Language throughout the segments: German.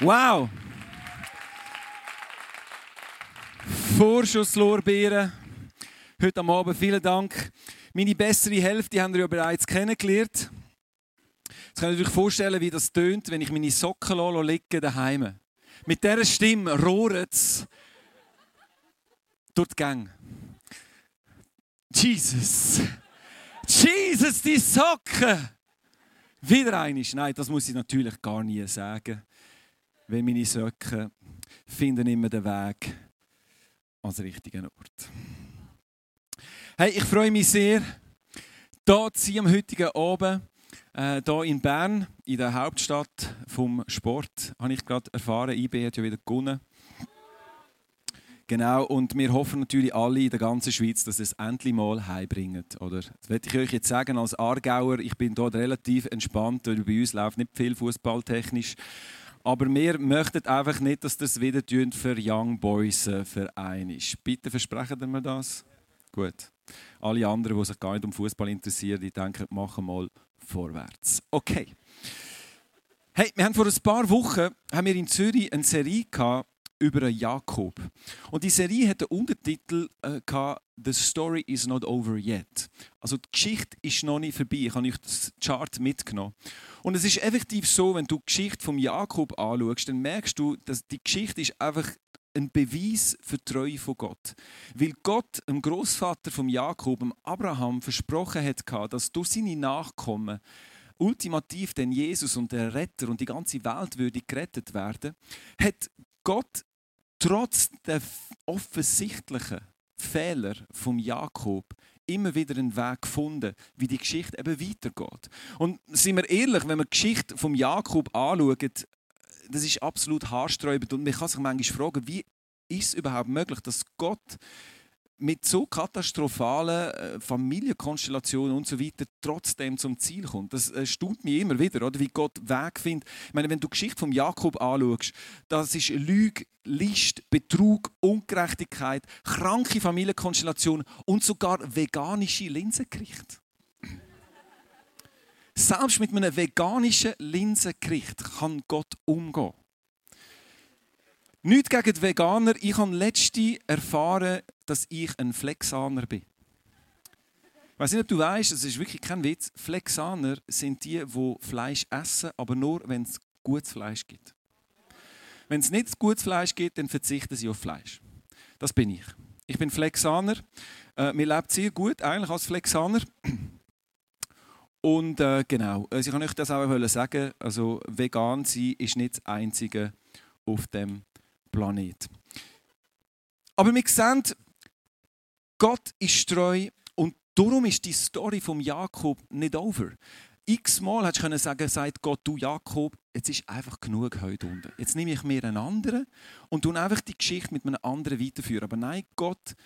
Wow! Vorschusslorbeeren. Heute am Abend vielen Dank. Meine bessere Hälfte haben wir ja bereits kennengelernt. Jetzt könnt ihr euch vorstellen, wie das tönt, wenn ich meine Socken liegen daheim. Mit dieser Stimme rohrt es durch die Gang. Jesus! Jesus, die Socken! Wieder einisch. Nein, das muss ich natürlich gar nie sagen. Weil meine Socken finden immer den Weg ans richtige Ort. Hey, ich freue mich sehr, hier zu sein am heutigen Abend. Äh, hier in Bern, in der Hauptstadt vom Sport, habe ich gerade erfahren, IB hat ja wieder gewonnen. Genau, und wir hoffen natürlich alle in der ganzen Schweiz, dass es endlich mal heimbringt. Oder? Das werde ich euch jetzt sagen als Aargauer, ich bin dort relativ entspannt, weil bei uns läuft nicht viel fußballtechnisch. Aber wir möchten einfach nicht, dass das wieder für Young Boys äh, Verein ist. Bitte versprechen wir das? Gut. Alle anderen, die sich gar nicht um Fußball interessieren, die denken, machen mal vorwärts. Okay. Hey, wir haben vor ein paar Wochen haben wir in Zürich eine Serie gehabt, über Jakob. Und die Serie hat den Untertitel äh, The Story is not over yet. Also die Geschichte ist noch nicht vorbei. Ich habe euch das Chart mitgenommen. Und es ist effektiv so, wenn du die Geschichte von Jakob anschaust, dann merkst du, dass die Geschichte ist einfach ein Beweis für die Treue von Gott. Weil Gott dem Großvater von Jakob, dem Abraham, versprochen hat, dass durch seine Nachkommen ultimativ denn Jesus und der Retter und die ganze Welt würde gerettet werden, hat Gott trotz der offensichtlichen Fehler von Jakob immer wieder einen Weg gefunden, wie die Geschichte eben weitergeht. Und sind wir ehrlich, wenn wir die Geschichte von Jakob anschauen, das ist absolut haarsträubend und man kann sich manchmal fragen, wie ist es überhaupt möglich, dass Gott mit so katastrophalen äh, Familienkonstellationen und so weiter trotzdem zum Ziel kommt. Das äh, staunt mich immer wieder, oder? wie Gott Weg findet. Ich meine, wenn du die Geschichte von Jakob anschaust, das ist Lüge, List, Betrug, Ungerechtigkeit, kranke Familienkonstellationen und sogar veganische Linsengericht. Selbst mit einem veganischen Linsengericht kann Gott umgehen. Nicht gegen die Veganer. Ich habe letzte erfahren, dass ich ein Flexaner bin. Ich weiß nicht, ob du weißt, es ist wirklich kein Witz. Flexaner sind die, die Fleisch essen, aber nur, wenn es gutes Fleisch gibt. Wenn es nicht gutes Fleisch gibt, dann verzichten sie auf Fleisch. Das bin ich. Ich bin Flexaner. Äh, mir lebt sehr gut, eigentlich als Flexaner. Und äh, genau, also ich kann euch das auch sagen. Also vegan sein ist nicht das Einzige auf dem Planet. Aber wir sehen, Gott ist treu und darum ist die Story vom Jakob nicht over. X-mal hättest du sagen sagt Gott, du Jakob, jetzt ist einfach genug heute unten. Jetzt nehme ich mir einen anderen und tue einfach die Geschichte mit einem anderen weiterführen. Aber nein, Gott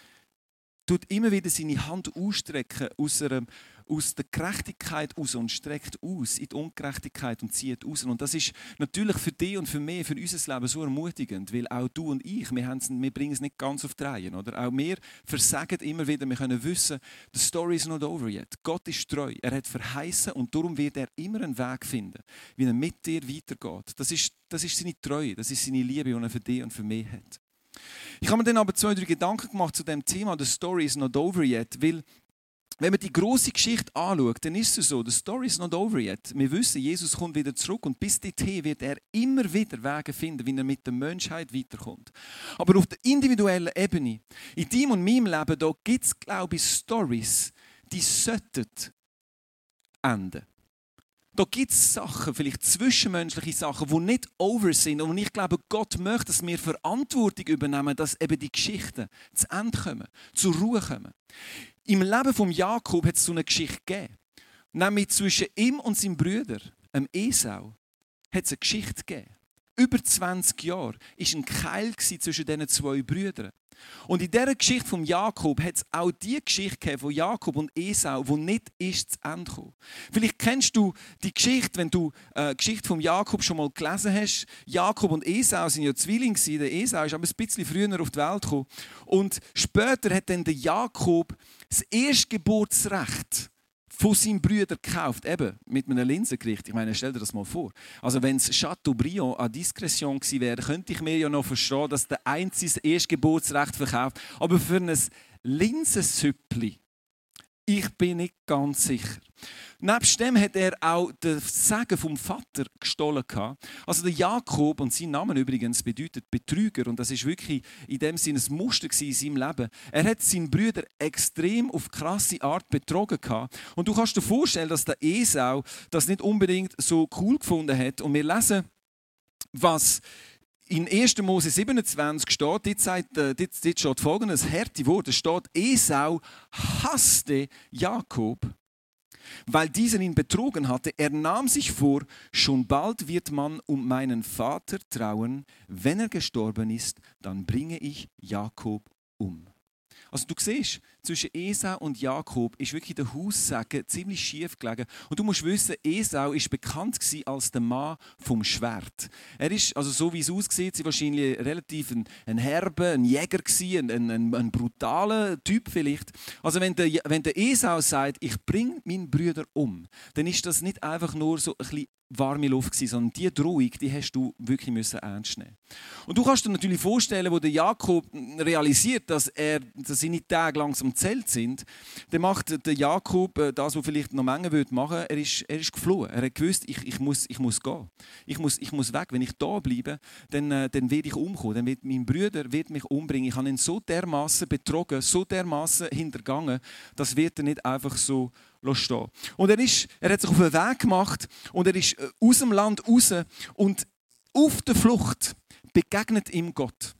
tut immer wieder seine Hand ausstrecken aus einer aus der Gerechtigkeit aus und streckt aus in die Ungerechtigkeit und zieht aus. Und das ist natürlich für dich und für mich, für unser Leben so ermutigend, weil auch du und ich, wir, wir bringen es nicht ganz auf die Reihe. Oder? Auch wir versagen immer wieder, wir können wissen, the story is not over yet. Gott ist treu, er hat verheißen und darum wird er immer einen Weg finden, wie er mit dir weitergeht. Das ist, das ist seine Treue, das ist seine Liebe, die er für dich und für mich hat. Ich habe mir dann aber zwei, drei Gedanken gemacht zu dem Thema, the story is not over yet, weil wenn man die große Geschichte anschaut, dann ist es so, the story is not over yet. Wir wissen, Jesus kommt wieder zurück und bis dorthin wird er immer wieder Wege finden, wie er mit der Menschheit weiterkommt. Aber auf der individuellen Ebene, in deinem und meinem Leben, da gibt es, glaube ich, Stories, die sollten enden. Da gibt es Sachen, vielleicht zwischenmenschliche Sachen, die nicht over sind und ich glaube, Gott möchte, dass wir Verantwortung übernehmen, dass eben die Geschichten zu Ende kommen, zur Ruhe kommen. Im Leben von Jakob hat es so eine Geschichte gegeben. Nämlich zwischen ihm und seinem Bruder, dem Esau, hat es eine Geschichte gegeben. Über 20 Jahre war ein Keil zwischen diesen zwei Brüdern. Und in dieser Geschichte von Jakob hat es auch die Geschichte von Jakob und Esau, die nicht ist zu Ende gekommen. Vielleicht kennst du die Geschichte, wenn du äh, die Geschichte von Jakob schon mal gelesen hast. Jakob und Esau sind ja Zwillinge. Der Esau ist aber ein bisschen früher auf die Welt gekommen. Und später hat dann der Jakob das Erstgeburtsrecht von seinem Brüder gekauft, eben mit einem Linsengericht. Ich meine, stell dir das mal vor. Also wenn es Chateaubriand an Diskretion gewesen wäre, könnte ich mir ja noch verstehen, dass der Einzige das Erstgeburtsrecht verkauft. Aber für ein Linsensüppli ich bin nicht ganz sicher. Nebst dem hat er auch das Segen vom Vater gestohlen. Also der Jakob, und sein Name übrigens bedeutet Betrüger, und das ist wirklich in dem Sinne ein Muster in seinem Leben. Er hat seinen Brüder extrem auf krasse Art betrogen. Und du kannst dir vorstellen, dass der Esau das nicht unbedingt so cool gefunden hat. Und wir lesen, was in 1. Mose 27 steht, dort, sagt, äh, dort, dort steht folgendes harte Wort, es steht, Esau hasste Jakob, weil dieser ihn betrogen hatte. Er nahm sich vor, schon bald wird man um meinen Vater trauen, wenn er gestorben ist, dann bringe ich Jakob um. Also du siehst, zwischen Esau und Jakob ist wirklich der Haussegen ziemlich schief gelegen. Und du musst wissen, Esau ist bekannt als der Mann vom Schwert. Er ist, also so wie es aussieht, wahrscheinlich relativ ein, ein herber, ein Jäger gewesen, ein, ein, ein, brutaler Typ vielleicht. Also wenn der, wenn der Esau sagt, ich bringe meinen Brüder um, dann ist das nicht einfach nur so ein bisschen warme Luft gewesen, sondern die Drohung, die hast du wirklich müssen ernst nehmen. Und du kannst dir natürlich vorstellen, wo der Jakob realisiert, dass er, dass seine Tage langsam zählt sind, dann macht der Jakob äh, das, was vielleicht noch Menge würde machen. Er ist, er ist geflohen. Er hat gewusst, ich, ich, muss, ich muss gehen. Ich muss, ich muss weg. Wenn ich da bleibe, dann, äh, dann werde ich umkommen. Dann wird mein Bruder wird mich umbringen. Ich habe ihn so dermaßen betrogen, so dermaßen hintergangen, das wird er nicht einfach so stehen. Und er, ist, er hat sich auf den Weg gemacht und er ist äh, aus dem Land raus und auf der Flucht begegnet ihm Gott.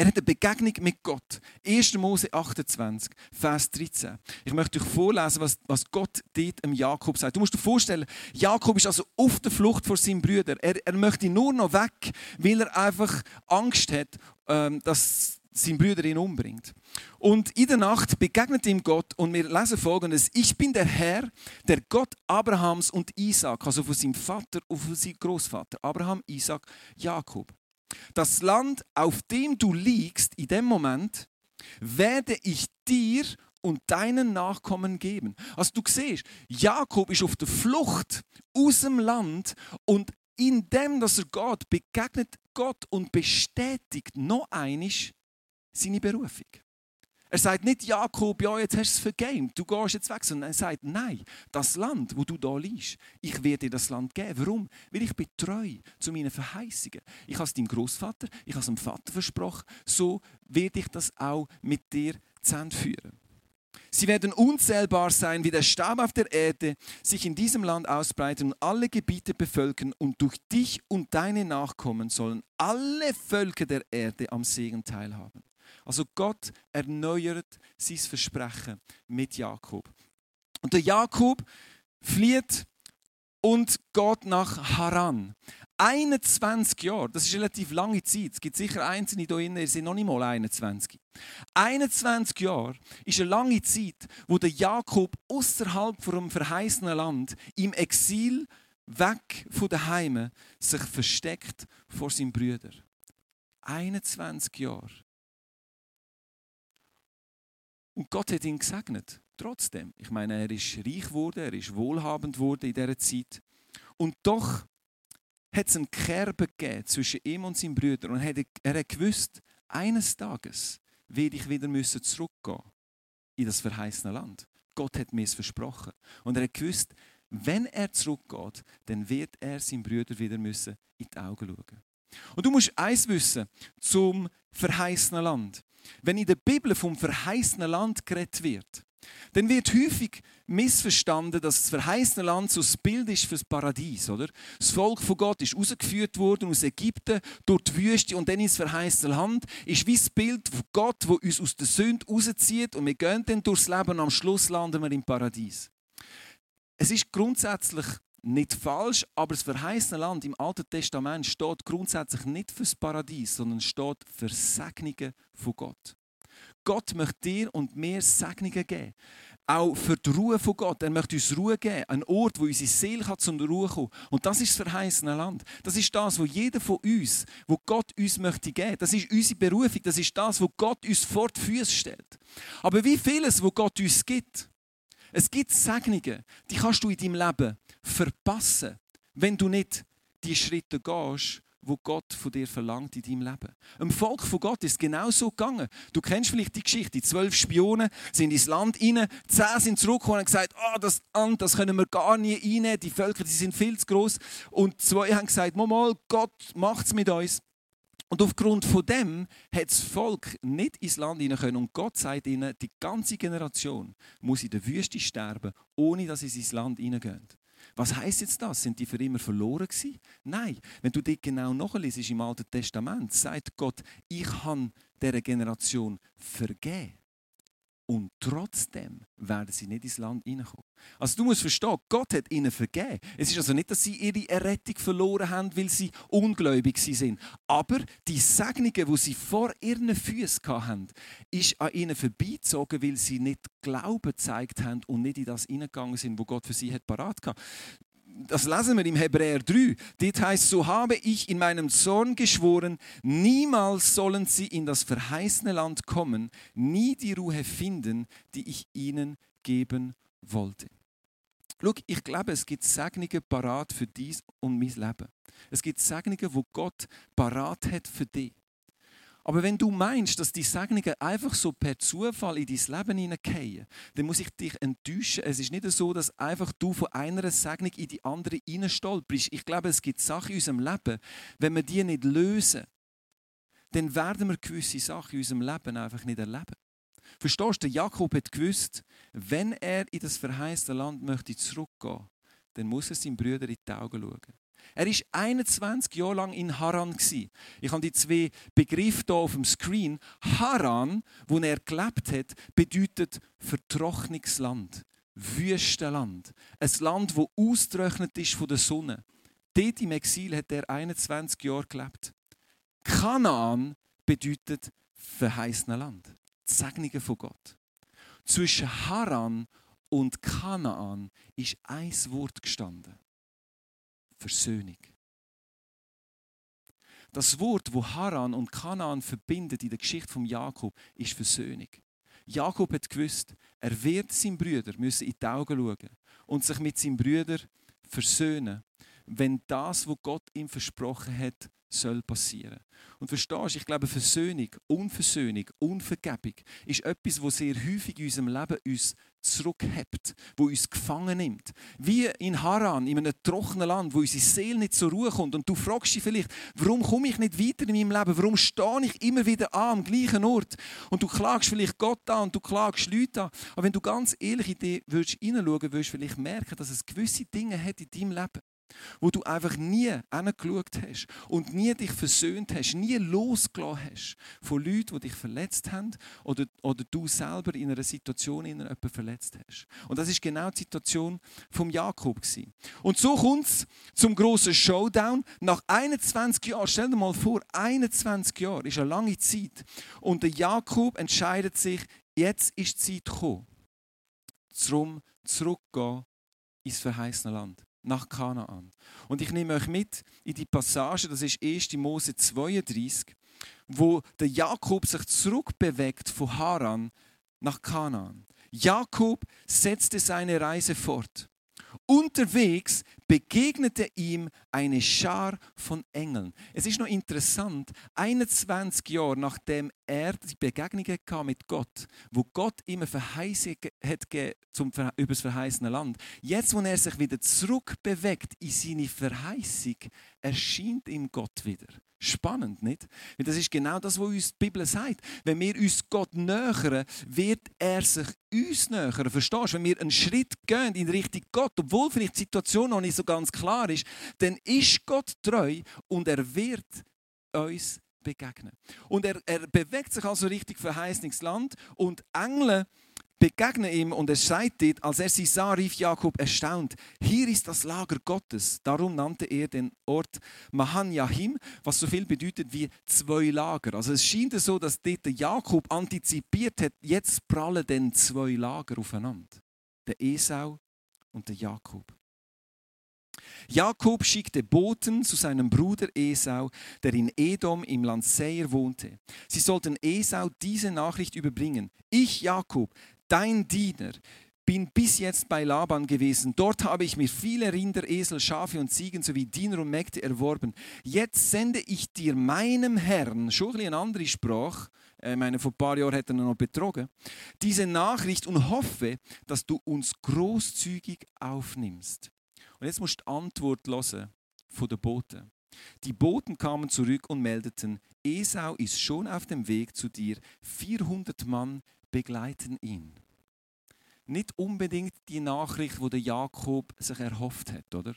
Er hat eine Begegnung mit Gott. 1. Mose 28, Vers 13. Ich möchte euch vorlesen, was, was Gott dort dem Jakob sagt. Du musst dir vorstellen, Jakob ist also auf der Flucht vor seinem Brüder. Er, er möchte nur noch weg, weil er einfach Angst hat, ähm, dass sein Bruder ihn umbringt. Und in der Nacht begegnet ihm Gott und wir lesen folgendes: Ich bin der Herr, der Gott Abrahams und Isaac, also von seinem Vater und von seinem Großvater, Abraham, Isaac, Jakob. Das Land, auf dem du liegst, in dem Moment, werde ich dir und deinen Nachkommen geben. Also du siehst, Jakob ist auf der Flucht aus dem Land und in dem, dass er Gott begegnet Gott und bestätigt noch einisch seine Berufung. Er sagt nicht, Jakob, ja, jetzt hast du es vergamed, du gehst jetzt weg, sondern er sagt, nein, das Land, wo du da liegst, ich werde dir das Land geben. Warum? Weil ich bin treu zu meinen Verheißungen. Ich habe es deinem Großvater, ich habe es dem Vater versprochen, so werde ich das auch mit dir führen. Sie werden unzählbar sein, wie der Staub auf der Erde sich in diesem Land ausbreiten und alle Gebiete bevölkern und durch dich und deine Nachkommen sollen alle Völker der Erde am Segen teilhaben. Also Gott erneuert sein Versprechen mit Jakob. Und der Jakob flieht und geht nach Haran. 21 Jahre, das ist eine relativ lange Zeit. Es gibt sicher Einzelne hier drin, die sind noch nicht mal 21. 21 Jahre ist eine lange Zeit, wo der Jakob außerhalb vom verheißenen Land im Exil weg von den Heimen sich versteckt vor seinen Brüdern. 21 Jahre. Und Gott hat ihn gesegnet. Trotzdem. Ich meine, er ist reich geworden, er ist wohlhabend geworden in dieser Zeit. Und doch hat es einen Kerbe gegeben zwischen ihm und seinen Brüdern. Und er hat gewusst, eines Tages werde ich wieder müssen zurückgehen in das verheißene Land. Gott hat mir es versprochen. Und er hat gewusst, wenn er zurückgeht, dann wird er seinen Brüdern wieder müssen in die Augen schauen. Und du musst eins wissen zum verheißenen Land. Wenn in der Bibel vom verheißenen Land geredet wird, dann wird häufig missverstanden, dass das verheißene Land so ein Bild ist für das Paradies, oder? Das Volk von Gott ist rausgeführt worden aus Ägypten durch die Wüste und dann ins verheißene Land. Ist wie das Bild von Gott, wo uns aus der Sünde rauszieht und wir gehen dann durchs Leben und am Schluss landen wir im Paradies. Es ist grundsätzlich nicht falsch, aber das verheißene Land im Alten Testament steht grundsätzlich nicht fürs Paradies, sondern steht für Segnungen von Gott. Gott möchte dir und mir Segnungen geben. Auch für die Ruhe von Gott. Er möchte uns Ruhe geben. Ein Ort, wo unsere Seele kann zur Ruhe kommen. Und das ist das verheißene Land. Das ist das, wo jeder von uns, wo Gott uns möchte geben. Das ist unsere Berufung. Das ist das, wo Gott uns vor die Füße stellt. Aber wie vieles, wo Gott uns gibt, Es gibt Segnungen, die kannst du in deinem Leben verpassen, wenn du nicht die Schritte gehst, wo Gott von dir verlangt in deinem Leben. Im Volk von Gott ist es genau so gegangen. Du kennst vielleicht die Geschichte. Die zwölf Spionen sind ins Land rein, zehn sind zurückgekommen und haben gesagt, oh, das Land, das können wir gar nie einnehmen, die Völker die sind viel zu groß. Und zwei haben gesagt, mal, Gott macht es mit uns. Und aufgrund von dem hat das Volk nicht ins Land hinein können. Und Gott sagt ihnen, die ganze Generation muss in der Wüste sterben, ohne dass sie ins Land hineingehen. Was heißt jetzt das? Sind die für immer verloren gewesen? Nein. Wenn du dich genau nachliest im Alten Testament, sagt Gott, ich habe dieser Generation vergeben. Und trotzdem werden sie nicht ins Land hineinkommen. Also du musst verstehen, Gott hat ihnen vergeben. Es ist also nicht, dass sie ihre Errettung verloren haben, weil sie ungläubig sind. Aber die Segnungen, die sie vor ihren Füßen hatten, ist an ihnen vorbeizogen, weil sie nicht Glauben gezeigt haben und nicht in das hineingegangen sind, wo Gott für sie hat parat hatte das lesen wir im Hebräer 3. Dort heißt, so habe ich in meinem Zorn geschworen, niemals sollen sie in das verheißene Land kommen, nie die Ruhe finden, die ich ihnen geben wollte. Schau, ich glaube, es gibt Segnungen parat für dies und mein Leben. Es gibt Segnungen, wo Gott parat hat für dich. Aber wenn du meinst, dass die Segnungen einfach so per Zufall in dein Leben hineingehen, dann muss ich dich enttäuschen. Es ist nicht so, dass einfach du von einer Segnung in die andere hineinstolperst. Ich glaube, es gibt Sachen in unserem Leben, wenn wir die nicht lösen, dann werden wir gewisse Sachen in unserem Leben einfach nicht erleben. Verstehst du, Jakob hat gewusst, wenn er in das verheißte Land möchte zurückgehen, dann muss er seinen Brüdern in die Augen schauen. Er war 21 Jahre lang in Haran. Ich habe die zwei Begriffe hier auf dem Screen. Haran, wo er gelebt hat, bedeutet vertrocknetes Land, Wüstenland. Ein Land, das ausgetrocknet ist von der Sonne. Dort im Exil hat er 21 Jahre gelebt. Kanaan bedeutet verheißene Land. Die Segnungen von Gott. Zwischen Haran und Kanaan ist ein Wort gestanden. Versöhnung. Das Wort, wo Haran und Kanaan verbindet in der Geschichte von Jakob, ist Versöhnung. Jakob hat gewusst, er wird seinen Brüder müssen in die Augen schauen und sich mit seinen Brüdern versöhnen, wenn das, was Gott ihm versprochen hat, soll passieren. Und verstehst du, ich glaube, Versöhnung, Unversöhnung, Unvergebung ist etwas, was sehr häufig in unserem Leben uns zurückhebt, wo uns gefangen nimmt. Wie in Haran, in einem trockenen Land, wo unsere Seele nicht zur Ruhe kommt. Und du fragst dich vielleicht, warum komme ich nicht weiter in meinem Leben? Warum stehe ich immer wieder an, am gleichen Ort? Und du klagst vielleicht Gott an und du klagst Leute an. Aber wenn du ganz ehrlich in dich hineinschauen würdest, würdest du vielleicht merken, dass es gewisse Dinge hat in deinem Leben wo du einfach nie hingeschaut hast und nie dich versöhnt hast, nie losgelassen hast von Leuten, die dich verletzt haben oder, oder du selber in einer Situation in jemanden verletzt hast. Und das ist genau die Situation vom Jakob gewesen. Und so kommt es zum großen Showdown. Nach 21 Jahren, stell dir mal vor, 21 Jahre ist eine lange Zeit. Und der Jakob entscheidet sich, jetzt ist die Zeit gekommen, zum zurückgehen ins verheißene Land nach Kanaan. Und ich nehme euch mit in die Passage, das ist 1. Mose 32, wo der Jakob sich zurückbewegt von Haran nach Kanaan. Jakob setzte seine Reise fort. Unterwegs begegnete ihm eine Schar von Engeln. Es ist noch interessant, 21 Jahre nachdem er die Begegnung hatte mit Gott, wo Gott ihm Verheißung hat zum über das verheißene Land. Jetzt, wo er sich wieder zurückbewegt in seine Verheißung, erscheint ihm Gott wieder. Spannend, nicht? Weil das ist genau das, was uns die Bibel sagt. Wenn wir uns Gott nähern, wird er sich uns nähern. Verstehst du? Wenn wir einen Schritt gehen in Richtung Gott, obwohl vielleicht die Situation noch nicht so ganz klar ist, dann ist Gott treu und er wird uns begegnen. Und er, er bewegt sich also Richtung verheißendes Land und Engel begegnen ihm und er sagt dort, als er sie sah, rief Jakob erstaunt, hier ist das Lager Gottes. Darum nannte er den Ort Mahanyahim, was so viel bedeutet wie zwei Lager. Also es scheint so, dass dort Jakob antizipiert hat, jetzt prallen denn zwei Lager aufeinander. Der Esau und der Jakob. Jakob schickte Boten zu seinem Bruder Esau, der in Edom im Land Seir wohnte. Sie sollten Esau diese Nachricht überbringen. Ich, Jakob, dein Diener, bin bis jetzt bei Laban gewesen. Dort habe ich mir viele Rinder, Esel, Schafe und Ziegen sowie Diener und Mägde erworben. Jetzt sende ich dir meinem Herrn, schon ein eine andere Sprache, äh, meine, vor ein paar Jahren hat er noch betrogen, diese Nachricht und hoffe, dass du uns großzügig aufnimmst. Und jetzt musst du die Antwort hören von den Boten. Die Boten kamen zurück und meldeten, Esau ist schon auf dem Weg zu dir, 400 Mann begleiten ihn nicht unbedingt die Nachricht, die Jakob sich erhofft hat, oder?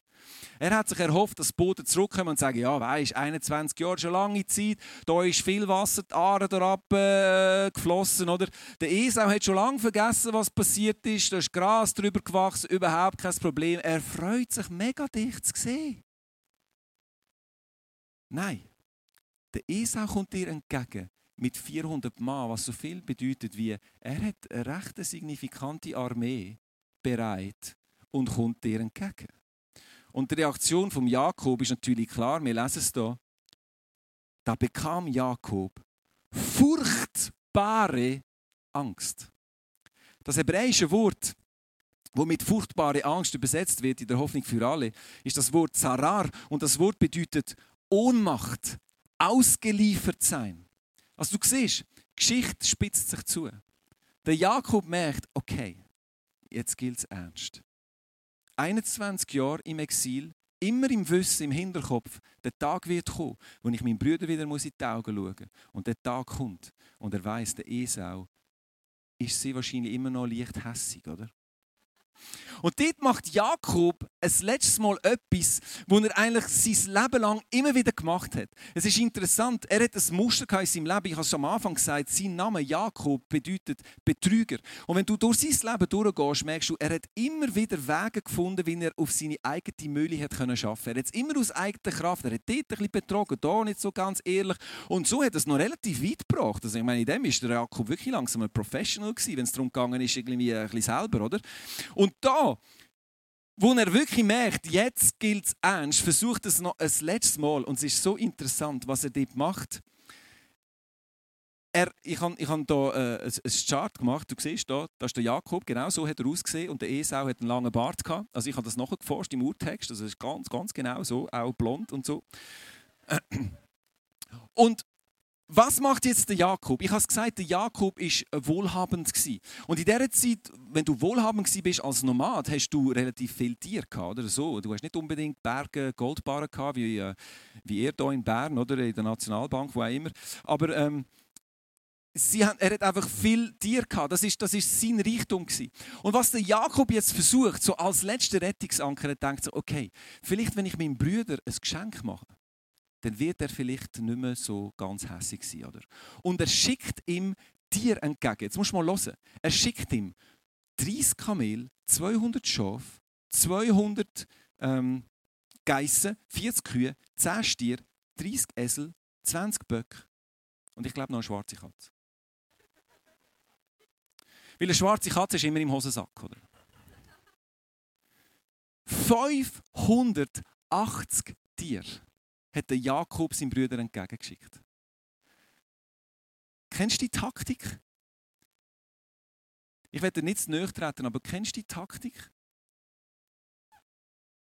Er hat sich erhofft, dass Boden zurückkommen und sagen, ja, weisst, 21 Jahre schon lange Zeit, da ist viel Wasser die Aare herab äh, geflossen, oder? Der Esau hat schon lange vergessen, was passiert ist, da ist Gras drüber gewachsen, überhaupt kein Problem. Er freut sich mega dicht zu sehen. Nein, der Esau kommt dir entgegen mit 400 Mann, was so viel bedeutet wie, er hat eine recht signifikante Armee bereit und kommt dir entgegen. Und die Reaktion von Jakob ist natürlich klar, wir lesen es hier. Da bekam Jakob furchtbare Angst. Das hebräische Wort, wo mit furchtbare Angst übersetzt wird in der Hoffnung für alle, ist das Wort Zarar und das Wort bedeutet Ohnmacht, ausgeliefert sein. Also du siehst, die Geschichte spitzt sich zu. Der Jakob merkt, okay, jetzt gilt es ernst. 21 Jahre im Exil, immer im Wissen, im Hinterkopf, der Tag wird kommen, wo ich meinem Bruder wieder in die Augen schauen muss. Und der Tag kommt und er weiß, der Esau ist sie wahrscheinlich immer noch leicht hässig, oder? Und dort macht Jakob ein letztes Mal etwas, was er eigentlich sein Leben lang immer wieder gemacht hat. Es ist interessant, er hat ein Muster in seinem Leben. Ich habe es am Anfang gesagt, sein Name Jakob bedeutet Betrüger. Und wenn du durch sein Leben durchgehst, merkst du, er hat immer wieder Wege gefunden, wie er auf seine eigene Mühle hat können schaffen. Er hat es immer aus eigener Kraft. Er hat dort ein bisschen betrogen, da nicht so ganz ehrlich. Und so hat er es noch relativ weit gebracht. Also ich meine, in dem ist Jakob wirklich langsam ein Professional gewesen, wenn es darum ist, irgendwie ein bisschen selber, oder? Und da wo er wirklich merkt, jetzt gilt es ernst, versucht es noch ein letztes Mal. Und es ist so interessant, was er dort macht. Er, ich habe ich hab hier äh, ein, Chart gemacht. Du siehst da, das ist der Jakob, genau so hat er ausgesehen. Und der Esau hat einen langen Bart gehabt. Also ich habe das nachgeforscht im Urtext. Also es ist ganz, ganz genau so, auch blond und so. Und was macht jetzt der Jakob? Ich habe gesagt, der Jakob war wohlhabend Und in dieser Zeit, wenn du wohlhabend bist als Nomad, hast du relativ viel Tier gehabt, oder so. Du hast nicht unbedingt Berge, Goldbarren gehabt, wie, äh, wie er hier in Bern oder in der Nationalbank, wo auch immer. Aber ähm, sie haben, er hat einfach viel Tier gehabt. Das ist, das ist sein Reichtum. Und was der Jakob jetzt versucht, so als letzter Rettungsanker, er denkt so, okay, vielleicht wenn ich meinem Bruder ein Geschenk mache, dann wird er vielleicht nicht mehr so ganz hässlich sein. Oder? Und er schickt ihm Tier entgegen. Jetzt musst du mal hören. Er schickt ihm 30 Kamel, 200 Schafe, 200 ähm, Geissen, 40 Kühe, 10 Stier, 30 Esel, 20 Böcke und ich glaube noch eine schwarze Katze. Weil eine schwarze Katze ist immer im Hosensack, oder? 580 Tiere hat der Jakob seinen Brüdern entgegengeschickt. Kennst du die Taktik? Ich werde nicht zu treten, aber kennst du die Taktik?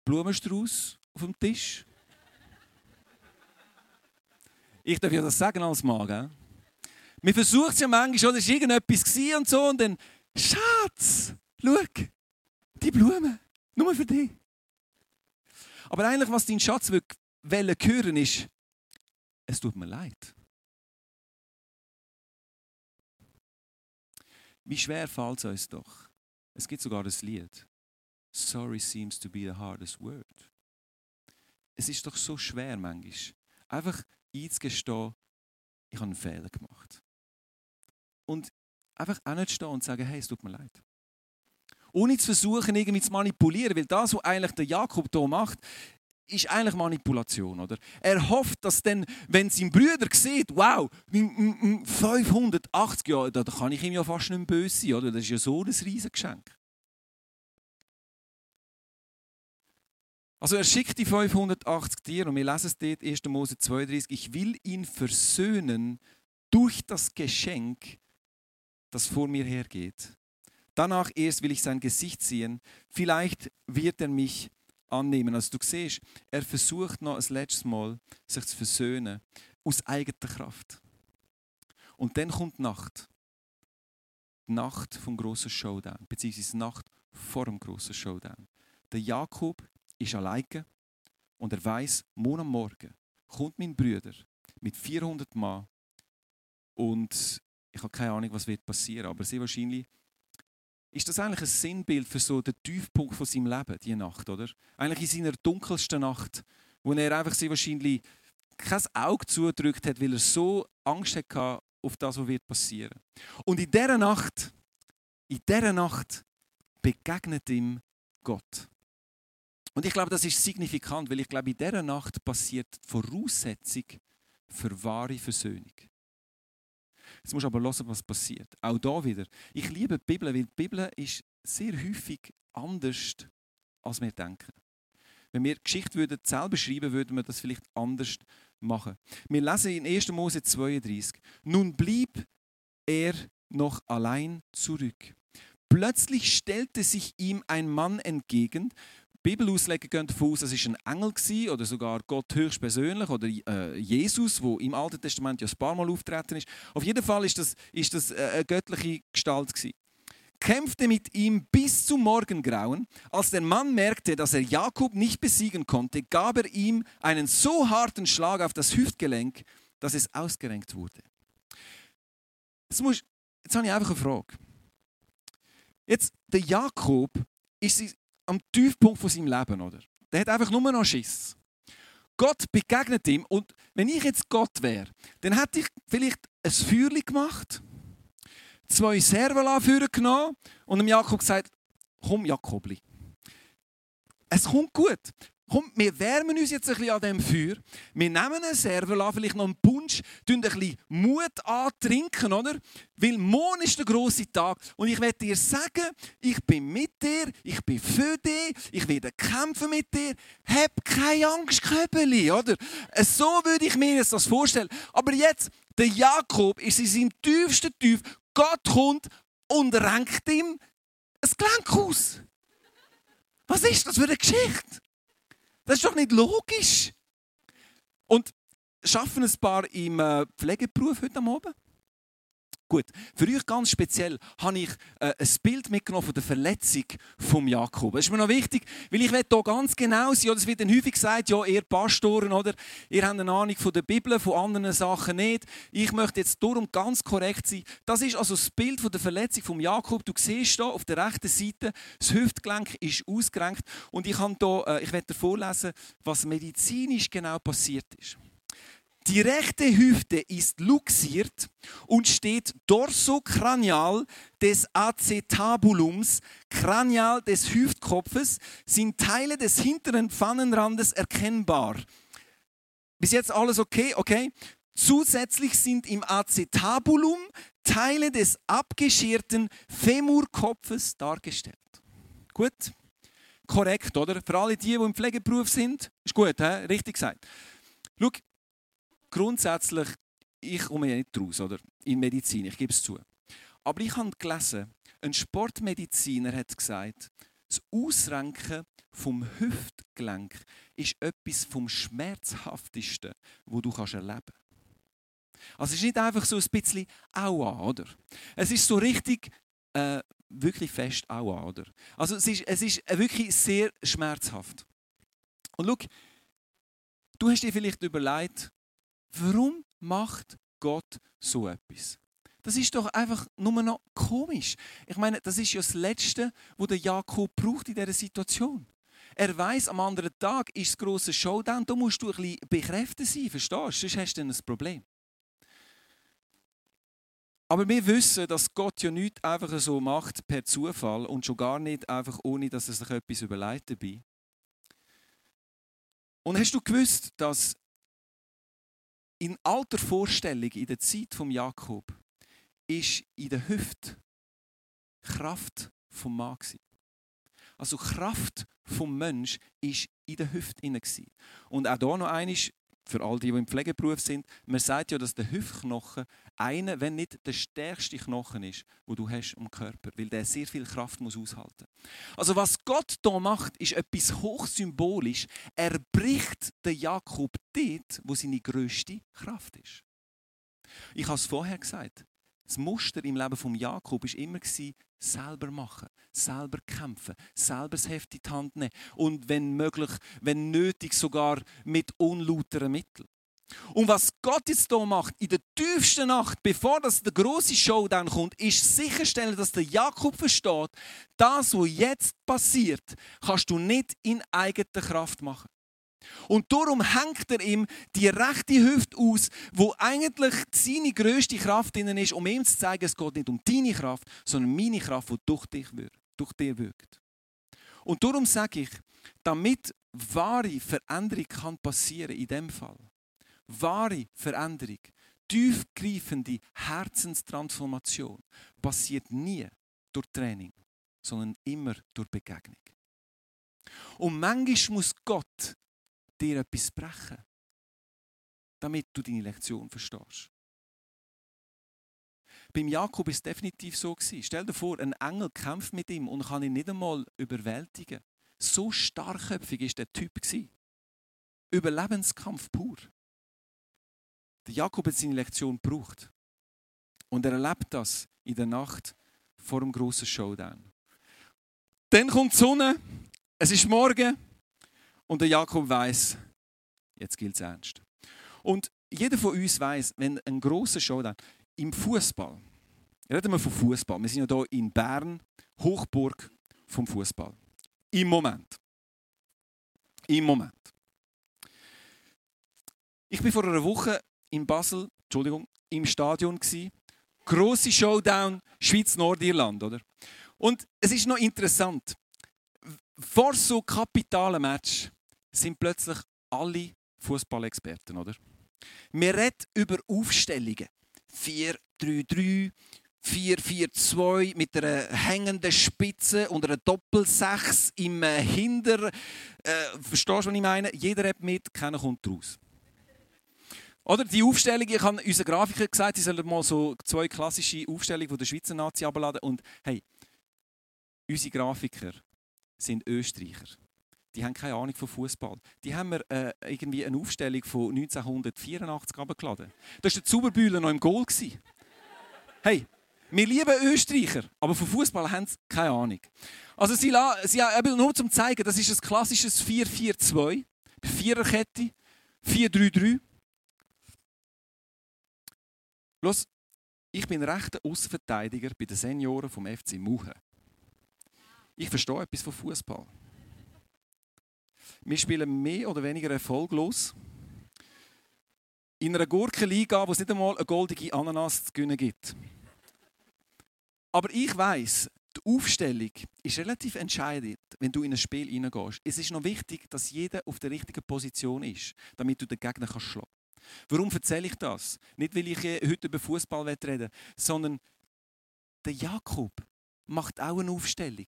Blumenstrauß auf dem Tisch. Ich darf ja das sagen als Mann, gell? Wir versuchen es ja manchmal, oder es war irgendetwas und so, und dann, Schatz, schau, die Blumen, nur für dich. Aber eigentlich, was dein Schatz will, wollen hören, ist, es tut mir leid. Wie schwer fällt es uns doch? Es gibt sogar das Lied. Sorry seems to be the hardest word. Es ist doch so schwer manchmal, einfach einzugestehen, ich habe einen Fehler gemacht. Und einfach auch nicht stehen und sagen, hey, es tut mir leid. Ohne zu versuchen, irgendwie zu manipulieren, weil das, was eigentlich der Jakob hier macht, ist eigentlich Manipulation, oder? Er hofft, dass dann, wenn sein Brüder sieht, wow, 580 Jahre, da kann ich ihm ja fast nicht böse sein, oder? Das ist ja so ein Riesengeschenk. Also er schickt die 580 Tiere und wir lesen es dort, 1. Mose 32, ich will ihn versöhnen durch das Geschenk, das vor mir hergeht. Danach erst will ich sein Gesicht sehen. Vielleicht wird er mich annehmen. Also du siehst, er versucht noch ein letztes Mal, sich zu versöhnen. Aus eigener Kraft. Und dann kommt die Nacht. Die Nacht vom grossen Showdown. Beziehungsweise die Nacht vor dem grossen Showdown. Der Jakob ist alleine und er weiß, morgen am Morgen kommt mein Bruder mit 400 Mann und ich habe keine Ahnung, was wird passieren, aber sehr wahrscheinlich ist das eigentlich ein Sinnbild für so den Tiefpunkt von seinem Leben, die Nacht, oder? Eigentlich in seiner dunkelsten Nacht, wo er einfach sehr wahrscheinlich kein Auge zudrückt hat, weil er so Angst hatte auf das, was wird passieren. Und in dieser Nacht, in dieser Nacht begegnet ihm Gott. Und ich glaube, das ist signifikant, weil ich glaube, in dieser Nacht passiert die Voraussetzung für wahre Versöhnung. Jetzt musst du aber hören, was passiert. Auch da wieder. Ich liebe die Bibel, weil die Bibel ist sehr häufig anders, als wir denken. Wenn wir Geschichte würden selber schreiben, würden wir das vielleicht anders machen. Wir lesen in 1. Mose 32. Nun blieb er noch allein zurück. Plötzlich stellte sich ihm ein Mann entgegen, Bibelausleger gehen davon aus, es war ein Engel gewesen, oder sogar Gott höchstpersönlich oder äh, Jesus, wo im Alten Testament ja ein paar Mal auftreten ist. Auf jeden Fall ist das, ist das äh, eine göttliche Gestalt gewesen. Kämpfte mit ihm bis zum Morgengrauen. Als der Mann merkte, dass er Jakob nicht besiegen konnte, gab er ihm einen so harten Schlag auf das Hüftgelenk, dass es ausgerenkt wurde. Jetzt, muss, jetzt habe ich einfach eine Frage. Jetzt, der Jakob ist am Tiefpunkt von seinem Leben, oder? Der hat einfach nur noch Schiss. Gott begegnet ihm und wenn ich jetzt Gott wäre, dann hätte ich vielleicht ein Feuerchen gemacht, zwei Servola genommen und dem Jakob gesagt, komm Jakobli. Es kommt gut. Komm, wir wärmen uns jetzt ein bisschen an diesem Feuer. Wir nehmen einen Servola, vielleicht noch einen Punsch, tun ein bisschen Mut antrinken, oder? Weil morgen ist der grosse Tag. Und ich werde dir sagen, ich bin mit dir, ich bin für dich, ich werde kämpfen mit dir. Hab keine Angst, Köbeli, oder? So würde ich mir das vorstellen. Aber jetzt, der Jakob ist in seinem tiefsten Tief. Gott kommt und renkt ihm ein Gelenk aus. Was ist das für eine Geschichte? Das ist doch nicht logisch. Und schaffen ein paar im äh, Pflegeberuf heute Abend? Gut, für euch ganz speziell habe ich äh, ein Bild mitgenommen von der Verletzung von Jakob. Das ist mir noch wichtig, weil ich hier ganz genau sein. Es wird dann häufig gesagt, ja, ihr Pastoren, oder ihr habt eine Ahnung von der Bibel, von anderen Sachen nicht. Ich möchte jetzt darum ganz korrekt sein. Das ist also das Bild von der Verletzung von Jakob. Du siehst hier auf der rechten Seite, das Hüftgelenk ist ausgerenkt. Und ich, kann hier, äh, ich werde dir vorlesen, was medizinisch genau passiert ist. Die rechte Hüfte ist luxiert und steht dorsokranial des Acetabulums, kranial des Hüftkopfes, sind Teile des hinteren Pfannenrandes erkennbar. Bis jetzt alles okay? Okay. Zusätzlich sind im Acetabulum Teile des abgescherten Femurkopfes dargestellt. Gut? Korrekt, oder? Für alle die, die im Pflegeberuf sind, ist gut, he? richtig gesagt. Schau, grundsätzlich, ich komme ja nicht raus, oder? In Medizin, ich gebe es zu. Aber ich habe gelesen, ein Sportmediziner hat gesagt, das Ausrenken vom Hüftgelenk ist etwas vom schmerzhaftesten, wo du kannst erleben. Also es ist nicht einfach so ein bisschen Aua, oder? Es ist so richtig äh, wirklich fest Aua, oder? Also es ist, es ist wirklich sehr schmerzhaft. Und schau, du hast dir vielleicht überlegt, Warum macht Gott so etwas? Das ist doch einfach nur noch komisch. Ich meine, das ist ja das Letzte, was der Jakob braucht in dieser Situation. Er weiß, am anderen Tag ist das große Showdown, da musst du ein bisschen bekräftigt sein, verstehst du? Sonst hast du ein Problem. Aber wir wissen, dass Gott ja nichts einfach so macht per Zufall und schon gar nicht einfach ohne, dass er sich etwas überlegt dabei. Und hast du gewusst, dass in alter Vorstellung, in der Zeit von Jakob, ist in der Hüfte Kraft vom Mann. Also Kraft vom Mensch ist in der Hüfte Und auch hier noch eines, für all die, die im Pflegeberuf sind, man sagt ja, dass der Hüftknochen einer, wenn nicht der stärkste Knochen ist, wo du hast am Körper, weil der sehr viel Kraft muss aushalten. Also was Gott da macht, ist etwas hochsymbolisch. Er bricht den Jakob dort, wo seine größte Kraft ist. Ich habe es vorher gesagt. Das Muster im Leben von Jakob war immer selber machen, selber kämpfen, selber das Heft in die Hand nehmen und wenn möglich, wenn nötig sogar mit unlauteren Mitteln. Und was Gott jetzt hier macht, in der tiefsten Nacht, bevor das der große Showdown kommt, ist sicherstellen, dass der Jakob versteht, das, was jetzt passiert, kannst du nicht in eigener Kraft machen. Und darum hängt er ihm die rechte Hüfte aus, wo eigentlich seine größte Kraft drin ist, um ihm zu zeigen, es geht nicht um deine Kraft, sondern meine Kraft, die durch dich wirkt, durch dir wirkt. Und darum sage ich, damit wahre Veränderung kann passieren in dem Fall, wahre Veränderung, tiefgreifende Herzenstransformation passiert nie durch Training, sondern immer durch Begegnung. Und manchmal muss Gott dir etwas brechen, damit du deine Lektion verstehst. Beim Jakob ist es definitiv so gewesen. Stell dir vor, ein Engel kämpft mit ihm und kann ihn nicht einmal überwältigen. So starkköpfig ist der Typ gewesen. Überlebenskampf pur. Der Jakob hat seine Lektion gebraucht. Und er erlebt das in der Nacht vor dem großen Showdown. Dann kommt die Sonne, es ist morgen, und der Jakob weiß, jetzt gilt es ernst. Und jeder von uns weiß, wenn ein großer Showdown im Fußball, reden wir von Fußball. Wir sind ja hier in Bern, Hochburg vom Fußball. Im Moment. Im Moment. Ich bin vor einer Woche in Basel, Entschuldigung, im Stadion gsi. Grosse Showdown, Schweiz-Nordirland, oder? Und es ist noch interessant. Vor so kapitalen Match sind plötzlich alle Fußballexperten, oder? Wir reden über Aufstellungen. 4-3-3, 4-4-2 mit einer hängenden Spitze und einer Doppelsechs im äh, Hinter. Äh, verstehst du, was ich meine? Jeder hat mit, keiner kommt raus. Oder die Aufstellung, ich habe unseren Grafiker gesagt, sie sollen mal so zwei klassische Aufstellungen von der Schweizer Nazi abladen. Und hey, unsere Grafiker sind Österreicher die haben keine Ahnung von Fußball. Die haben mir äh, irgendwie eine Aufstellung von 1984 abgeladen. Da war der Zuberbühler noch im Goal. Hey, wir lieben Österreicher, aber von Fußball haben sie keine Ahnung. Also sie, sie haben nur zum zeigen, das ist ein klassisches 4-4-2, Viererkette, 4-3-3. Los, ich bin rechter Außenverteidiger bei den Senioren vom FC Muchen. Ich verstehe etwas von Fußball. Wir spielen mehr oder weniger erfolglos. In einer Gurkenliga, wo es nicht einmal eine goldige Ananas zu gewinnen gibt. Aber ich weiß, die Aufstellung ist relativ entscheidend, wenn du in ein Spiel hineingehst. Es ist noch wichtig, dass jeder auf der richtigen Position ist, damit du den Gegner kannst schlagen. Warum erzähle ich das? Nicht, weil ich heute über Fußball reden sondern der Jakob macht auch eine Aufstellung,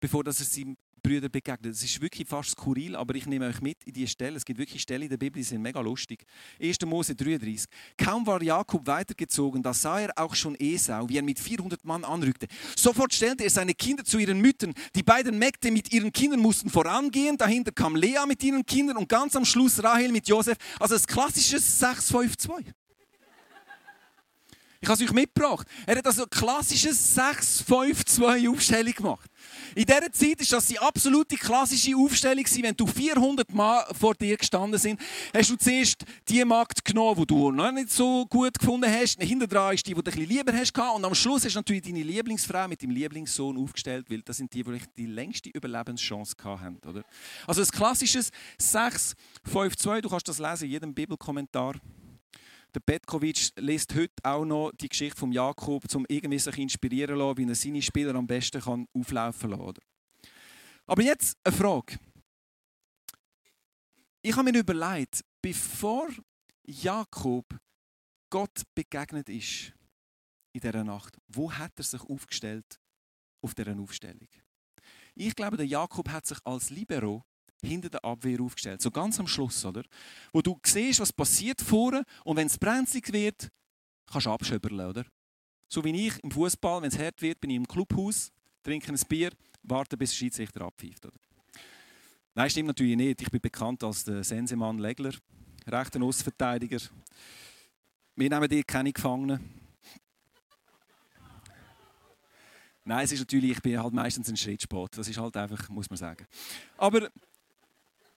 bevor er seinem Brüder begegnet. Das ist wirklich fast skurril, aber ich nehme euch mit in diese Stelle. Es gibt wirklich Stellen in der Bibel, die sind mega lustig. 1. Mose 33. Kaum war Jakob weitergezogen, da sah er auch schon Esau, wie er mit 400 Mann anrückte. Sofort stellte er seine Kinder zu ihren Müttern. Die beiden Mägde mit ihren Kindern mussten vorangehen. Dahinter kam Lea mit ihren Kindern und ganz am Schluss Rahel mit Josef. Also das klassische 652. Ich habe es euch mitgebracht. Er hat also klassisches 6-5-2 Aufstellung gemacht. In dieser Zeit war das die absolute klassische Aufstellung. Wenn du 400 Mal vor dir gestanden sind, hast du zuerst die Magd genommen, die du noch nicht so gut gefunden hast. Hinter dran ist die, die du ein bisschen lieber hast. Und am Schluss hast du natürlich deine Lieblingsfrau mit deinem Lieblingssohn aufgestellt, weil das sind die, die die längste Überlebenschance hatten. Oder? Also ein klassisches 6-5-2. Du kannst das lesen in jedem Bibelkommentar. Der Petkovic liest heute auch noch die Geschichte von Jakob, um irgendwie sich inspirieren zu lassen, wie er seine Spieler am besten kann auflaufen kann. Aber jetzt eine Frage. Ich habe mir überlegt, bevor Jakob Gott begegnet ist in dieser Nacht, wo hat er sich aufgestellt auf dieser Aufstellung? Ich glaube, der Jakob hat sich als Libero hinter der Abwehr aufgestellt. So ganz am Schluss, oder? Wo du siehst, was passiert vorne und wenn es brenzlig wird, kannst du abschöberlen, oder? So wie ich im Fußball, wenn es hart wird, bin ich im Clubhaus, trinke ein Bier, warte, bis der Schiedsrichter abpfeift, oder? Nein, stimmt natürlich nicht. Ich bin bekannt als der Sensemann Legler, rechter Außenverteidiger. Wir nehmen dir keine Gefangenen. Nein, es ist natürlich, ich bin halt meistens ein Schritt spät. Das ist halt einfach, muss man sagen. Aber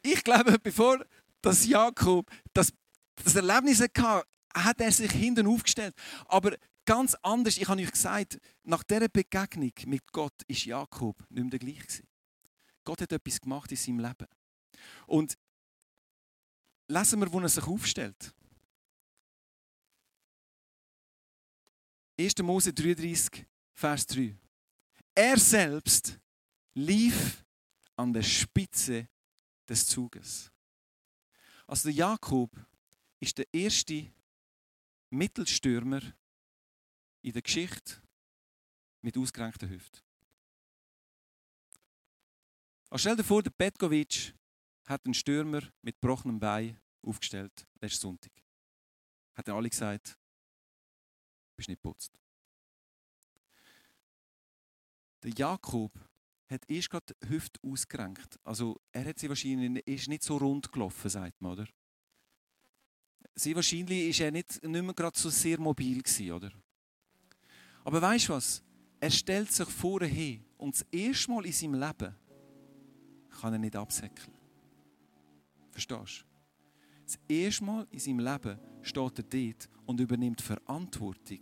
ich glaube, bevor das Jakob das, das Erlebnis hatte, hat er sich hinten aufgestellt. Aber ganz anders, ich habe euch gesagt, nach dieser Begegnung mit Gott ist Jakob nicht mehr der gleiche. Gott hat etwas gemacht in seinem Leben. Und lesen wir, wo er sich aufstellt. 1. Mose 33, Vers 3. Er selbst lief an der Spitze des Zuges. Also der Jakob ist der erste Mittelstürmer in der Geschichte mit ausgerenkter Hüfte. Also stell dir vor, der Petkovic hat einen Stürmer mit gebrochenem Bein aufgestellt, letzten Sonntag. Hat er alle gesagt, bist nicht putzt. Der Jakob hat erst gerade die Hüfte ausgerenkt. Also er hat sie wahrscheinlich ist nicht so rund gelaufen, sagt man, oder? Sie wahrscheinlich ist er nicht, nicht mehr gerade so sehr mobil gewesen, oder? Aber weißt du was? Er stellt sich vorher hin und das erste Mal in seinem Leben kann er nicht absäckeln. Verstehst du? Das erste Mal in seinem Leben steht er dort und übernimmt Verantwortung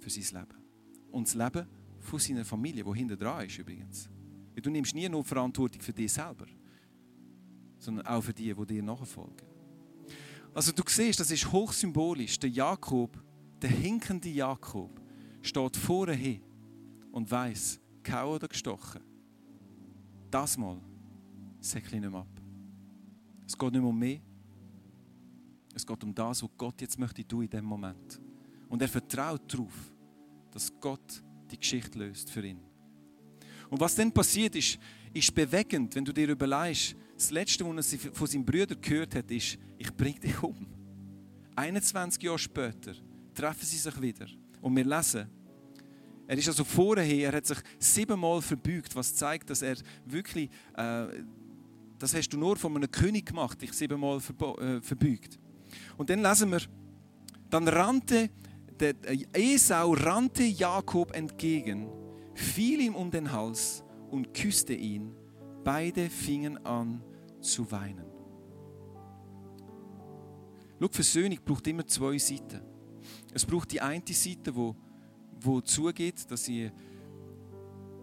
für sein Leben. Und das Leben von seiner Familie, die hinter dran ist übrigens. Du nimmst nie nur Verantwortung für dich selber, sondern auch für die, die dir nachfolgen. Also du siehst, das ist hochsymbolisch. Der Jakob, der hinkende Jakob, steht vorne hin und weiß, gehauen oder gestochen. Das Mal säckle ich nicht mehr ab. Es geht nicht mehr um mich. Es geht um das, was Gott jetzt möchte tun in diesem Moment. Und er vertraut darauf, dass Gott die Geschichte löst für ihn. Und was dann passiert ist, ist bewegend, wenn du dir überlegst, das Letzte, was er von seinen Brüdern gehört hat, ist, ich bringe dich um. 21 Jahre später treffen sie sich wieder. Und wir lesen, er ist also vorher, er hat sich siebenmal verbeugt, was zeigt, dass er wirklich, äh, das hast du nur von einem König gemacht, dich siebenmal äh, verbeugt. Und dann lesen wir, dann rannte der Esau rannte Jakob entgegen, fiel ihm um den Hals und küsste ihn. Beide fingen an zu weinen. Schau, Versöhnung braucht immer zwei Seiten. Es braucht die eine Seite, wo, wo zugeht, dass sie,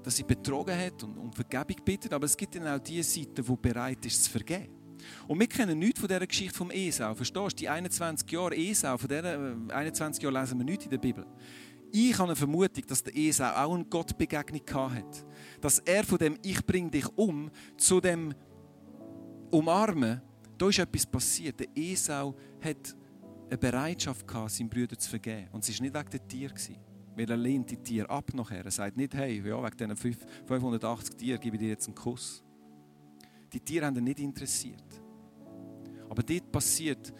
dass sie betrogen hat und um Vergebung bittet, aber es gibt dann auch die Seite, die bereit ist zu vergeben. Und wir kennen nichts von dieser Geschichte vom Esau. Verstehst du? Die 21 Jahre Esau, von diesen 21 Jahren lesen wir nichts in der Bibel. Ich habe eine Vermutung, dass der Esau auch eine Gottbegegnung hatte. Dass er von dem Ich bring dich um zu dem Umarmen, da ist etwas passiert. Der Esau hat eine Bereitschaft gehabt, seinen Brüdern zu vergeben. Und es war nicht wegen der Tier. Weil er lehnt die Tiere ab nachher. Er sagt nicht, hey, ja, wegen diesen 580 Tieren gebe ich dir jetzt einen Kuss. Die Tiere haben ihn nicht interessiert. Aber dort passiert,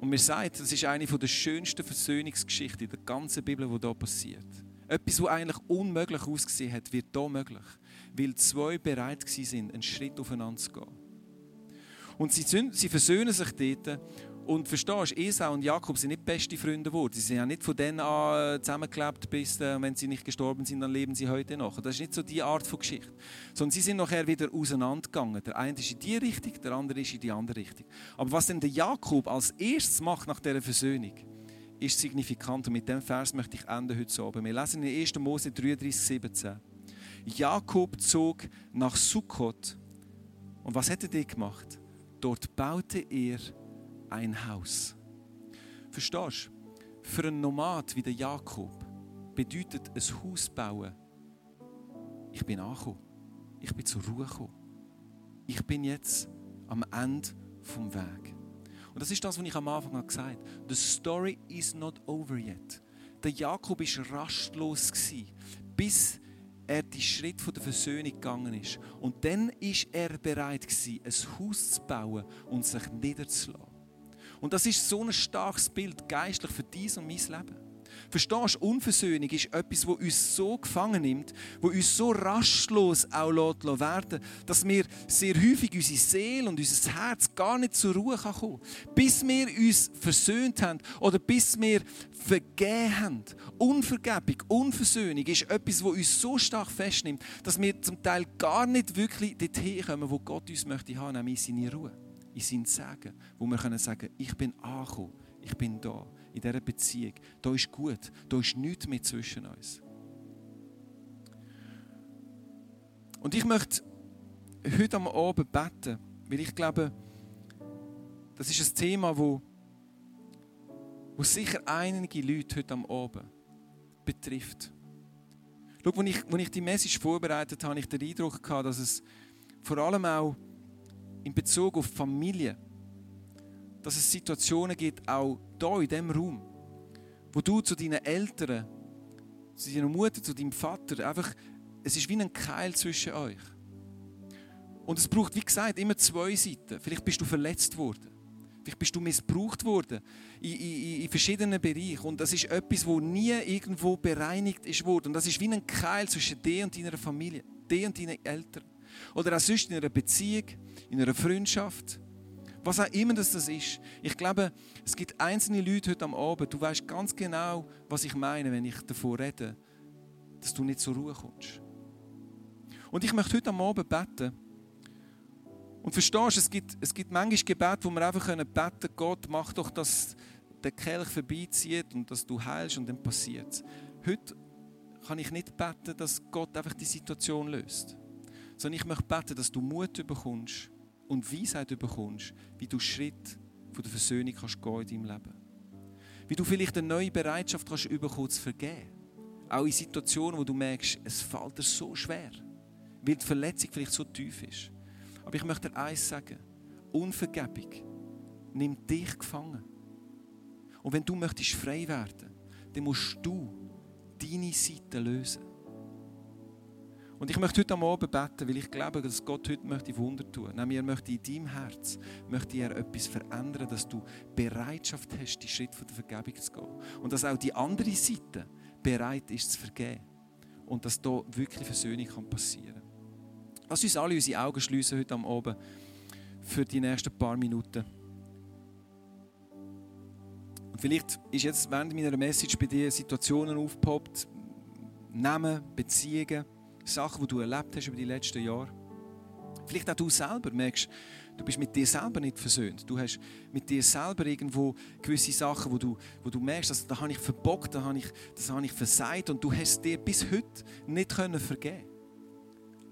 und mir sagt, das ist eine der schönsten Versöhnungsgeschichten in der ganzen Bibel, die hier passiert. Etwas, was eigentlich unmöglich ausgesehen hat, wird hier möglich. Weil zwei bereit waren, einen Schritt aufeinander zu gehen. Und sie, sie versöhnen sich dort und verstehst, Esau und Jakob sind nicht beste Freunde geworden. Sie sind ja nicht von denen an äh, zusammengeklebt, bis äh, wenn sie nicht gestorben sind, dann leben sie heute noch. Das ist nicht so die Art von Geschichte. Sondern sie sind nachher wieder auseinandergegangen. Der eine ist in die Richtung, der andere ist in die andere Richtung. Aber was denn der Jakob als erstes macht nach dieser Versöhnung, ist signifikant. Und mit dem Vers möchte ich enden heute Abend. Wir lesen in 1. Mose 33, 17. Jakob zog nach Sukkot. Und was hat er dort gemacht? Dort baute er ein Haus. Verstehst du? Für einen Nomad wie der Jakob bedeutet ein Haus bauen, ich bin angekommen. Ich bin zur Ruhe gekommen. Ich bin jetzt am Ende vom Weg. Und das ist das, was ich am Anfang gesagt habe. The story is not over yet. Der Jakob war rastlos, bis er die Schritt der Versöhnung gegangen ist. Und dann ist er bereit ein Haus zu bauen und sich niederzulassen. Und das ist so ein starkes Bild geistlich für dies und mein Leben. Verstehst du, Unversöhnung ist etwas, das uns so gefangen nimmt, wo uns so rastlos auch werden dass wir sehr häufig unsere Seele und unser Herz gar nicht zur Ruhe kommen können. Bis wir uns versöhnt haben oder bis wir vergeben haben. Unvergebung, Unversöhnung ist etwas, das uns so stark festnimmt, dass wir zum Teil gar nicht wirklich dorthin kommen, wo Gott uns möchte haben, nämlich in seine Ruhe, in sein Sagen, wo wir können sagen, ich bin angekommen, ich bin da in dieser Beziehung. Da ist gut, da ist nichts mehr zwischen uns. Und ich möchte heute am Abend beten, weil ich glaube, das ist ein Thema, wo, wo sicher einige Leute heute am Abend betrifft. Schau, als ich, als ich die Message vorbereitet habe, habe ich den Eindruck gehabt, dass es vor allem auch in Bezug auf Familie dass es Situationen gibt, auch hier in diesem Raum, wo du zu deinen Eltern, zu deiner Mutter, zu deinem Vater, einfach, es ist wie ein Keil zwischen euch. Und es braucht, wie gesagt, immer zwei Seiten. Vielleicht bist du verletzt worden. Vielleicht bist du missbraucht worden in, in, in verschiedenen Bereichen. Und das ist etwas, wo nie irgendwo bereinigt ist worden. Und das ist wie ein Keil zwischen dir und deiner Familie, dir und deinen Eltern. Oder auch sonst in einer Beziehung, in einer Freundschaft. Was auch immer das ist. Ich glaube, es gibt einzelne Leute heute am Abend, du weißt ganz genau, was ich meine, wenn ich davon rede, dass du nicht zur Ruhe kommst. Und ich möchte heute am Abend beten. Und verstehst du, es gibt, es gibt manchmal Gebete, wo wir einfach beten können, Gott, mach doch, dass der Kelch vorbeizieht und dass du heilst und dann passiert es. Heute kann ich nicht beten, dass Gott einfach die Situation löst. Sondern ich möchte beten, dass du Mut bekommst, und Weisheit bekommst, wie du Schritt von der Versöhnung kannst gehen in deinem Leben. Wie du vielleicht eine neue Bereitschaft kannst bekommen zu vergeben. Auch in Situationen, wo du merkst, es fällt dir so schwer, weil die Verletzung vielleicht so tief ist. Aber ich möchte dir eins sagen. Unvergebung nimmt dich gefangen. Und wenn du möchtest frei werden, dann musst du deine Seite lösen. Und ich möchte heute am Abend beten, weil ich glaube, dass Gott heute möchte Wunder tun. Nämlich er möchte in deinem Herz möchte er etwas verändern, dass du Bereitschaft hast, die Schritt von der Vergebung zu gehen. Und dass auch die andere Seite bereit ist zu vergeben. Und dass da wirklich Versöhnung passieren kann. Lass uns alle unsere Augen schließen heute am Abend für die nächsten paar Minuten. Und vielleicht ist jetzt während meiner Message bei dir Situationen aufgepoppt, Namen, Beziehungen, Sachen, die du erlebt hast über die letzten Jahre. Vielleicht auch du selber merkst, du bist mit dir selber nicht versöhnt. Du hast mit dir selber irgendwo gewisse Sachen, wo du, wo du merkst, dass, da habe ich verbockt, da habe ich, das habe ich versagt und du hast dir bis heute nicht können vergeben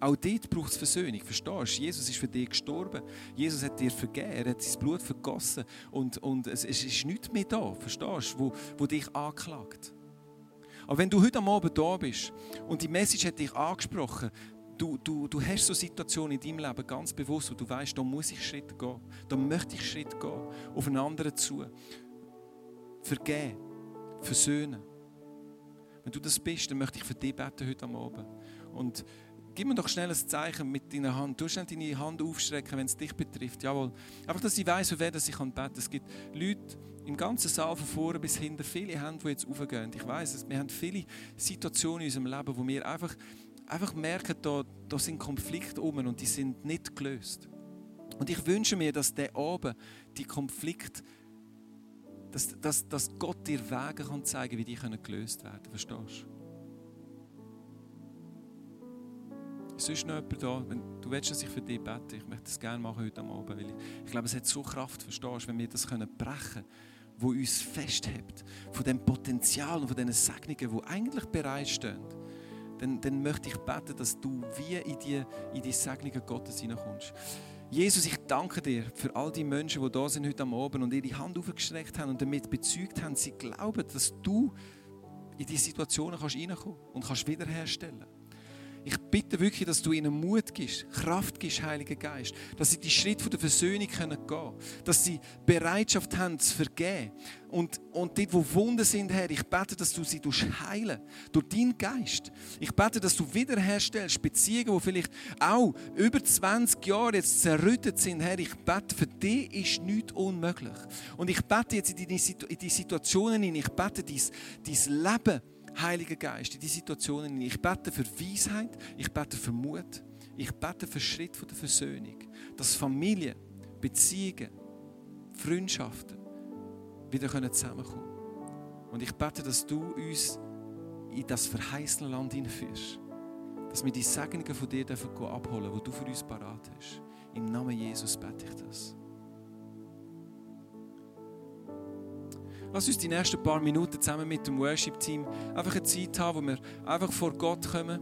auch dort braucht es Versöhnung, verstehst du? Jesus ist für dich gestorben. Jesus hat dir vergeben, er hat sein Blut vergossen und, und es, es ist nichts mehr da, verstehst du, wo, wo dich anklagt. Aber wenn du heute Abend da bist und die Message hat dich angesprochen, du, du, du hast so Situationen in deinem Leben ganz bewusst, wo du weißt, da muss ich Schritt gehen, da möchte ich Schritt gehen, auf einen anderen zu. Vergeben, versöhnen. Wenn du das bist, dann möchte ich für dich beten heute am Abend. Und gib mir doch schnell ein Zeichen mit deiner Hand. Du schnell deine Hand aufstrecken, wenn es dich betrifft. Jawohl. Einfach, dass ich weiß, für wen ich beten kann. Es gibt Leute, im ganzen Saal von vorne bis hinten viele Hände, die jetzt aufgehen. Ich weiß, wir haben viele Situationen in unserem Leben, wo wir einfach, einfach merken, da, da sind Konflikte um und die sind nicht gelöst. Und ich wünsche mir, dass der oben die Konflikte, dass, dass, dass Gott dir Wege kann zeigen wie die können gelöst werden können. Verstehst du? Sonst noch jemand da? Wenn du willst, dass ich für dich bete, ich möchte das gerne machen heute Abend, weil ich, ich glaube, es hat so Kraft, verstehst du, wenn wir das können brechen können wo uns festhält, von dem Potenzial und von diesen Segnungen, die eigentlich bereitstehen, dann, dann möchte ich beten, dass du wie in die, in die Segnungen Gottes hineinkommst. Jesus, ich danke dir für all die Menschen, die da sind heute am Abend und ihre Hand aufgestreckt haben und damit bezeugt haben, sie glauben, dass du in diese Situationen kannst reinkommen und kannst wiederherstellen. Ich bitte wirklich, dass du ihnen Mut gibst, Kraft gibst, Heiliger Geist, dass sie die Schritt der Versöhnung können gehen dass sie Bereitschaft haben zu vergeben. Und, und dort, wo Wunden sind, Herr, ich bete, dass du sie heilen durch deinen Geist. Ich bete, dass du wiederherstellst Beziehungen, die vielleicht auch über 20 Jahre jetzt zerrüttet sind. Herr, ich bete, für dich ist nichts unmöglich. Und ich bete jetzt in die, Situationen in, ich bete dein, dein Leben Heiliger Geist, in die Situationen. Ich bete für Weisheit, ich bete für Mut, ich bete für Schritt der Versöhnung, dass Familien, Beziehungen, Freundschaften wieder zusammenkommen können. Und ich bete, dass du uns in das verheißene Land hineinführst. Dass wir die Segnungen von dir abholen dürfen, die du für uns parat hast. Im Namen Jesus bete ich das. Lass uns die nächsten paar Minuten zusammen mit dem Worship-Team einfach eine Zeit haben, wo wir einfach vor Gott kommen,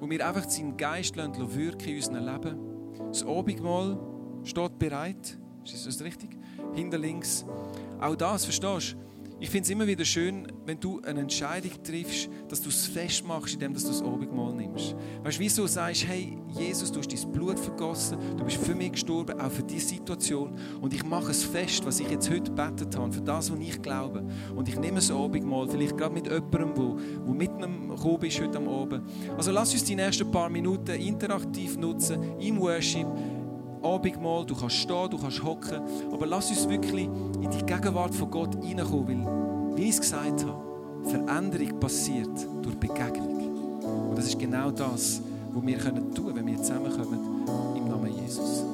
wo wir einfach seinen Geist lassen, wirken in unserem Leben. Das Abendmahl steht bereit. Ist das richtig? Hinter links. Auch das, verstehst du? Ich finde es immer wieder schön, wenn du eine Entscheidung triffst, dass du es festmachst, indem du das Abendmahl nimmst. Weißt du, wieso sagst hey, Jesus, du hast dein Blut vergossen, du bist für mich gestorben, auch für diese Situation. Und ich mache es fest, was ich jetzt heute betet habe, für das, was ich glaube. Und ich nehme das Abendmahl, vielleicht gerade mit jemandem, wo, wo mitten am gekommen ist heute am Abend. Also lass uns die nächsten paar Minuten interaktiv nutzen, im Worship, Abendmahl, du kannst stehen, du kannst hocken, aber lass uns wirklich in die Gegenwart von Gott hineinkommen, weil, wie ich es gesagt habe, Veränderung passiert durch Begegnung. Und das ist genau das, was wir tun können, wenn wir zusammenkommen im Namen Jesus.